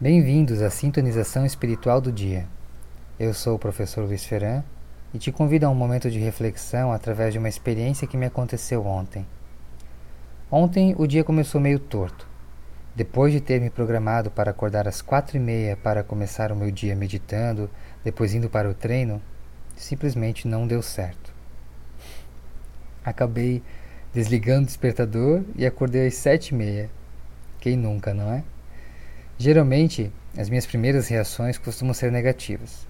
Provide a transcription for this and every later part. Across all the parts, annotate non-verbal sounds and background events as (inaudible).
Bem-vindos à sintonização espiritual do dia. Eu sou o professor Luiz Ferran e te convido a um momento de reflexão através de uma experiência que me aconteceu ontem. Ontem o dia começou meio torto. Depois de ter me programado para acordar às quatro e meia para começar o meu dia meditando, depois indo para o treino, simplesmente não deu certo. Acabei desligando o despertador e acordei às sete e meia. Quem nunca, não é? Geralmente, as minhas primeiras reações costumam ser negativas.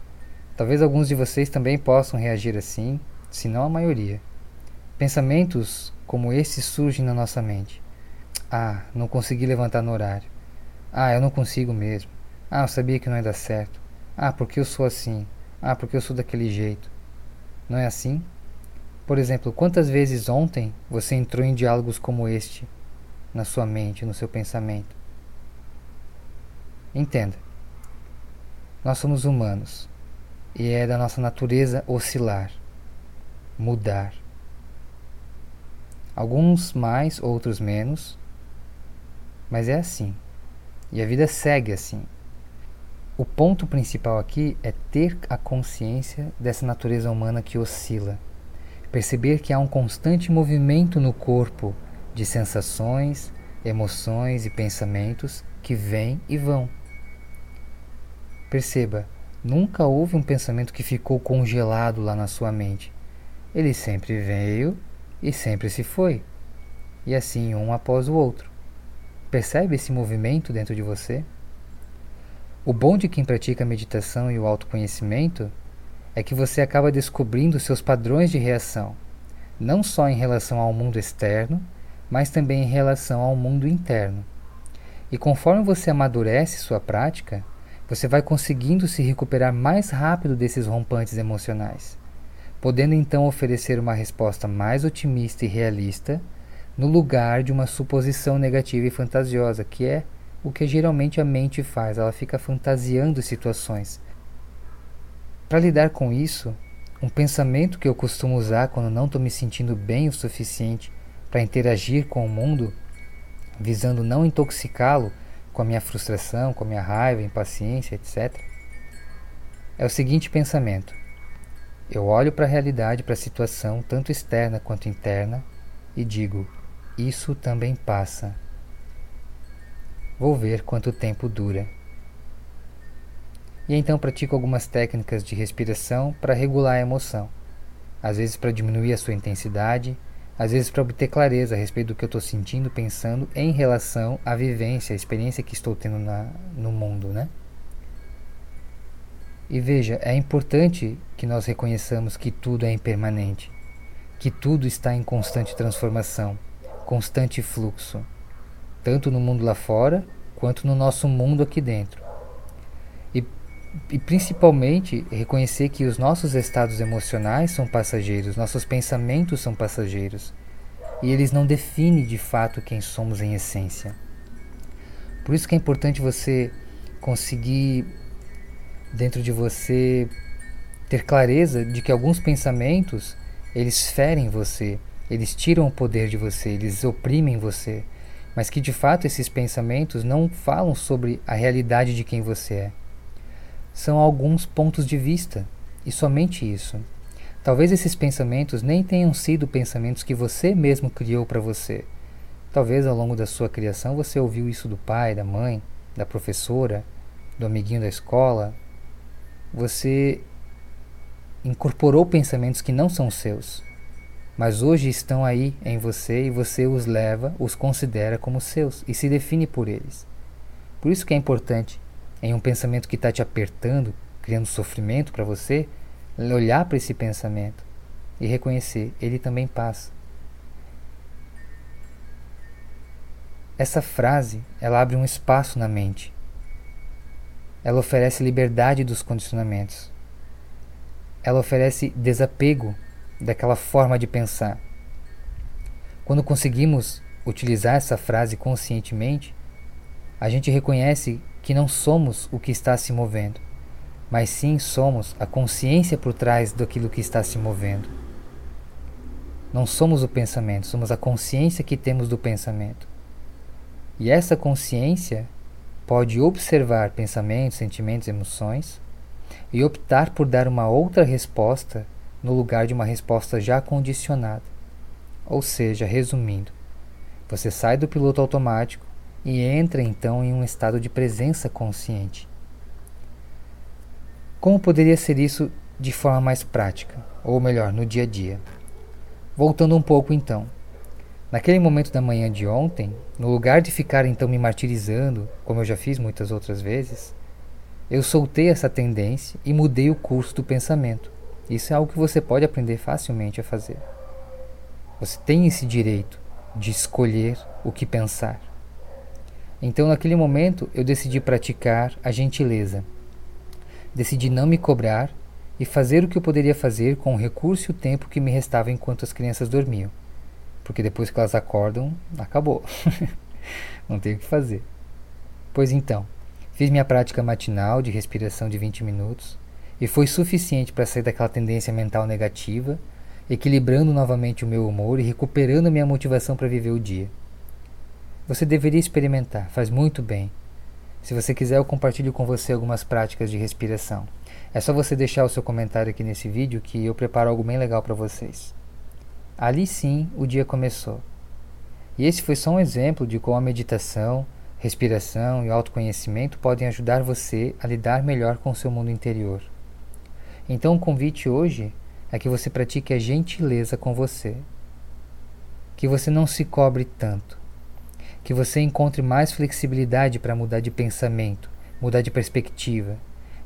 Talvez alguns de vocês também possam reagir assim, se não a maioria. Pensamentos como esses surgem na nossa mente. Ah, não consegui levantar no horário. Ah, eu não consigo mesmo. Ah, eu sabia que não ia dar certo. Ah, porque eu sou assim. Ah, porque eu sou daquele jeito. Não é assim? Por exemplo, quantas vezes ontem você entrou em diálogos como este na sua mente, no seu pensamento? Entenda. Nós somos humanos e é da nossa natureza oscilar, mudar. Alguns mais, outros menos, mas é assim. E a vida segue assim. O ponto principal aqui é ter a consciência dessa natureza humana que oscila. Perceber que há um constante movimento no corpo de sensações, emoções e pensamentos que vêm e vão. Perceba, nunca houve um pensamento que ficou congelado lá na sua mente. Ele sempre veio e sempre se foi, e assim um após o outro. Percebe esse movimento dentro de você? O bom de quem pratica a meditação e o autoconhecimento é que você acaba descobrindo seus padrões de reação, não só em relação ao mundo externo, mas também em relação ao mundo interno. E conforme você amadurece sua prática, você vai conseguindo se recuperar mais rápido desses rompantes emocionais, podendo então oferecer uma resposta mais otimista e realista no lugar de uma suposição negativa e fantasiosa, que é o que geralmente a mente faz, ela fica fantasiando situações. Para lidar com isso, um pensamento que eu costumo usar quando não estou me sentindo bem o suficiente para interagir com o mundo, visando não intoxicá-lo com a minha frustração, com a minha raiva, impaciência, etc., é o seguinte pensamento: eu olho para a realidade, para a situação, tanto externa quanto interna, e digo: isso também passa. Vou ver quanto tempo dura. E então pratico algumas técnicas de respiração para regular a emoção, às vezes para diminuir a sua intensidade, às vezes para obter clareza a respeito do que eu estou sentindo, pensando em relação à vivência, à experiência que estou tendo na, no mundo, né? E veja, é importante que nós reconheçamos que tudo é impermanente, que tudo está em constante transformação, constante fluxo, tanto no mundo lá fora quanto no nosso mundo aqui dentro. E, principalmente reconhecer que os nossos estados emocionais são passageiros, nossos pensamentos são passageiros, e eles não definem de fato quem somos em essência. Por isso que é importante você conseguir dentro de você ter clareza de que alguns pensamentos eles ferem você, eles tiram o poder de você, eles oprimem você, mas que de fato esses pensamentos não falam sobre a realidade de quem você é. São alguns pontos de vista e somente isso. Talvez esses pensamentos nem tenham sido pensamentos que você mesmo criou para você. Talvez ao longo da sua criação você ouviu isso do pai, da mãe, da professora, do amiguinho da escola, você incorporou pensamentos que não são seus, mas hoje estão aí em você e você os leva, os considera como seus e se define por eles. Por isso que é importante, em um pensamento que está te apertando, criando sofrimento para você, olhar para esse pensamento e reconhecer, ele também passa. Essa frase, ela abre um espaço na mente ela oferece liberdade dos condicionamentos. Ela oferece desapego daquela forma de pensar. Quando conseguimos utilizar essa frase conscientemente, a gente reconhece que não somos o que está se movendo, mas sim somos a consciência por trás daquilo que está se movendo. Não somos o pensamento, somos a consciência que temos do pensamento. E essa consciência pode observar pensamentos, sentimentos, emoções e optar por dar uma outra resposta no lugar de uma resposta já condicionada. Ou seja, resumindo, você sai do piloto automático e entra então em um estado de presença consciente. Como poderia ser isso de forma mais prática, ou melhor, no dia a dia? Voltando um pouco então. Naquele momento da manhã de ontem, no lugar de ficar então me martirizando, como eu já fiz muitas outras vezes, eu soltei essa tendência e mudei o curso do pensamento. Isso é algo que você pode aprender facilmente a fazer. Você tem esse direito de escolher o que pensar. Então, naquele momento, eu decidi praticar a gentileza. Decidi não me cobrar e fazer o que eu poderia fazer com o recurso e o tempo que me restava enquanto as crianças dormiam. Porque depois que elas acordam, acabou. (laughs) não tem o que fazer. Pois então, fiz minha prática matinal de respiração de 20 minutos e foi suficiente para sair daquela tendência mental negativa equilibrando novamente o meu humor e recuperando minha motivação para viver o dia. Você deveria experimentar, faz muito bem. Se você quiser, eu compartilho com você algumas práticas de respiração. É só você deixar o seu comentário aqui nesse vídeo que eu preparo algo bem legal para vocês. Ali sim o dia começou. E esse foi só um exemplo de como a meditação, respiração e autoconhecimento podem ajudar você a lidar melhor com o seu mundo interior. Então o convite hoje é que você pratique a gentileza com você. Que você não se cobre tanto. Que você encontre mais flexibilidade para mudar de pensamento, mudar de perspectiva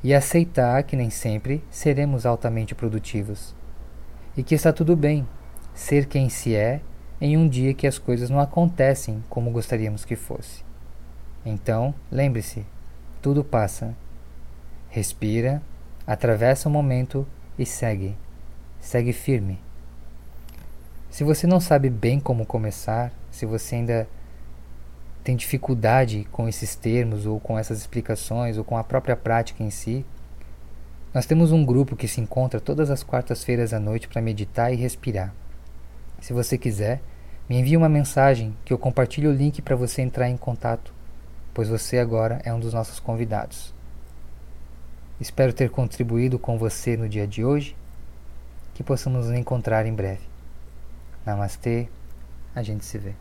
e aceitar que nem sempre seremos altamente produtivos. E que está tudo bem ser quem se é em um dia que as coisas não acontecem como gostaríamos que fosse. Então, lembre-se, tudo passa. Respira, atravessa o momento e segue segue firme. Se você não sabe bem como começar, se você ainda tem dificuldade com esses termos ou com essas explicações ou com a própria prática em si, nós temos um grupo que se encontra todas as quartas-feiras à noite para meditar e respirar. Se você quiser, me envie uma mensagem que eu compartilho o link para você entrar em contato, pois você agora é um dos nossos convidados. Espero ter contribuído com você no dia de hoje que possamos nos encontrar em breve. Namastê, a gente se vê.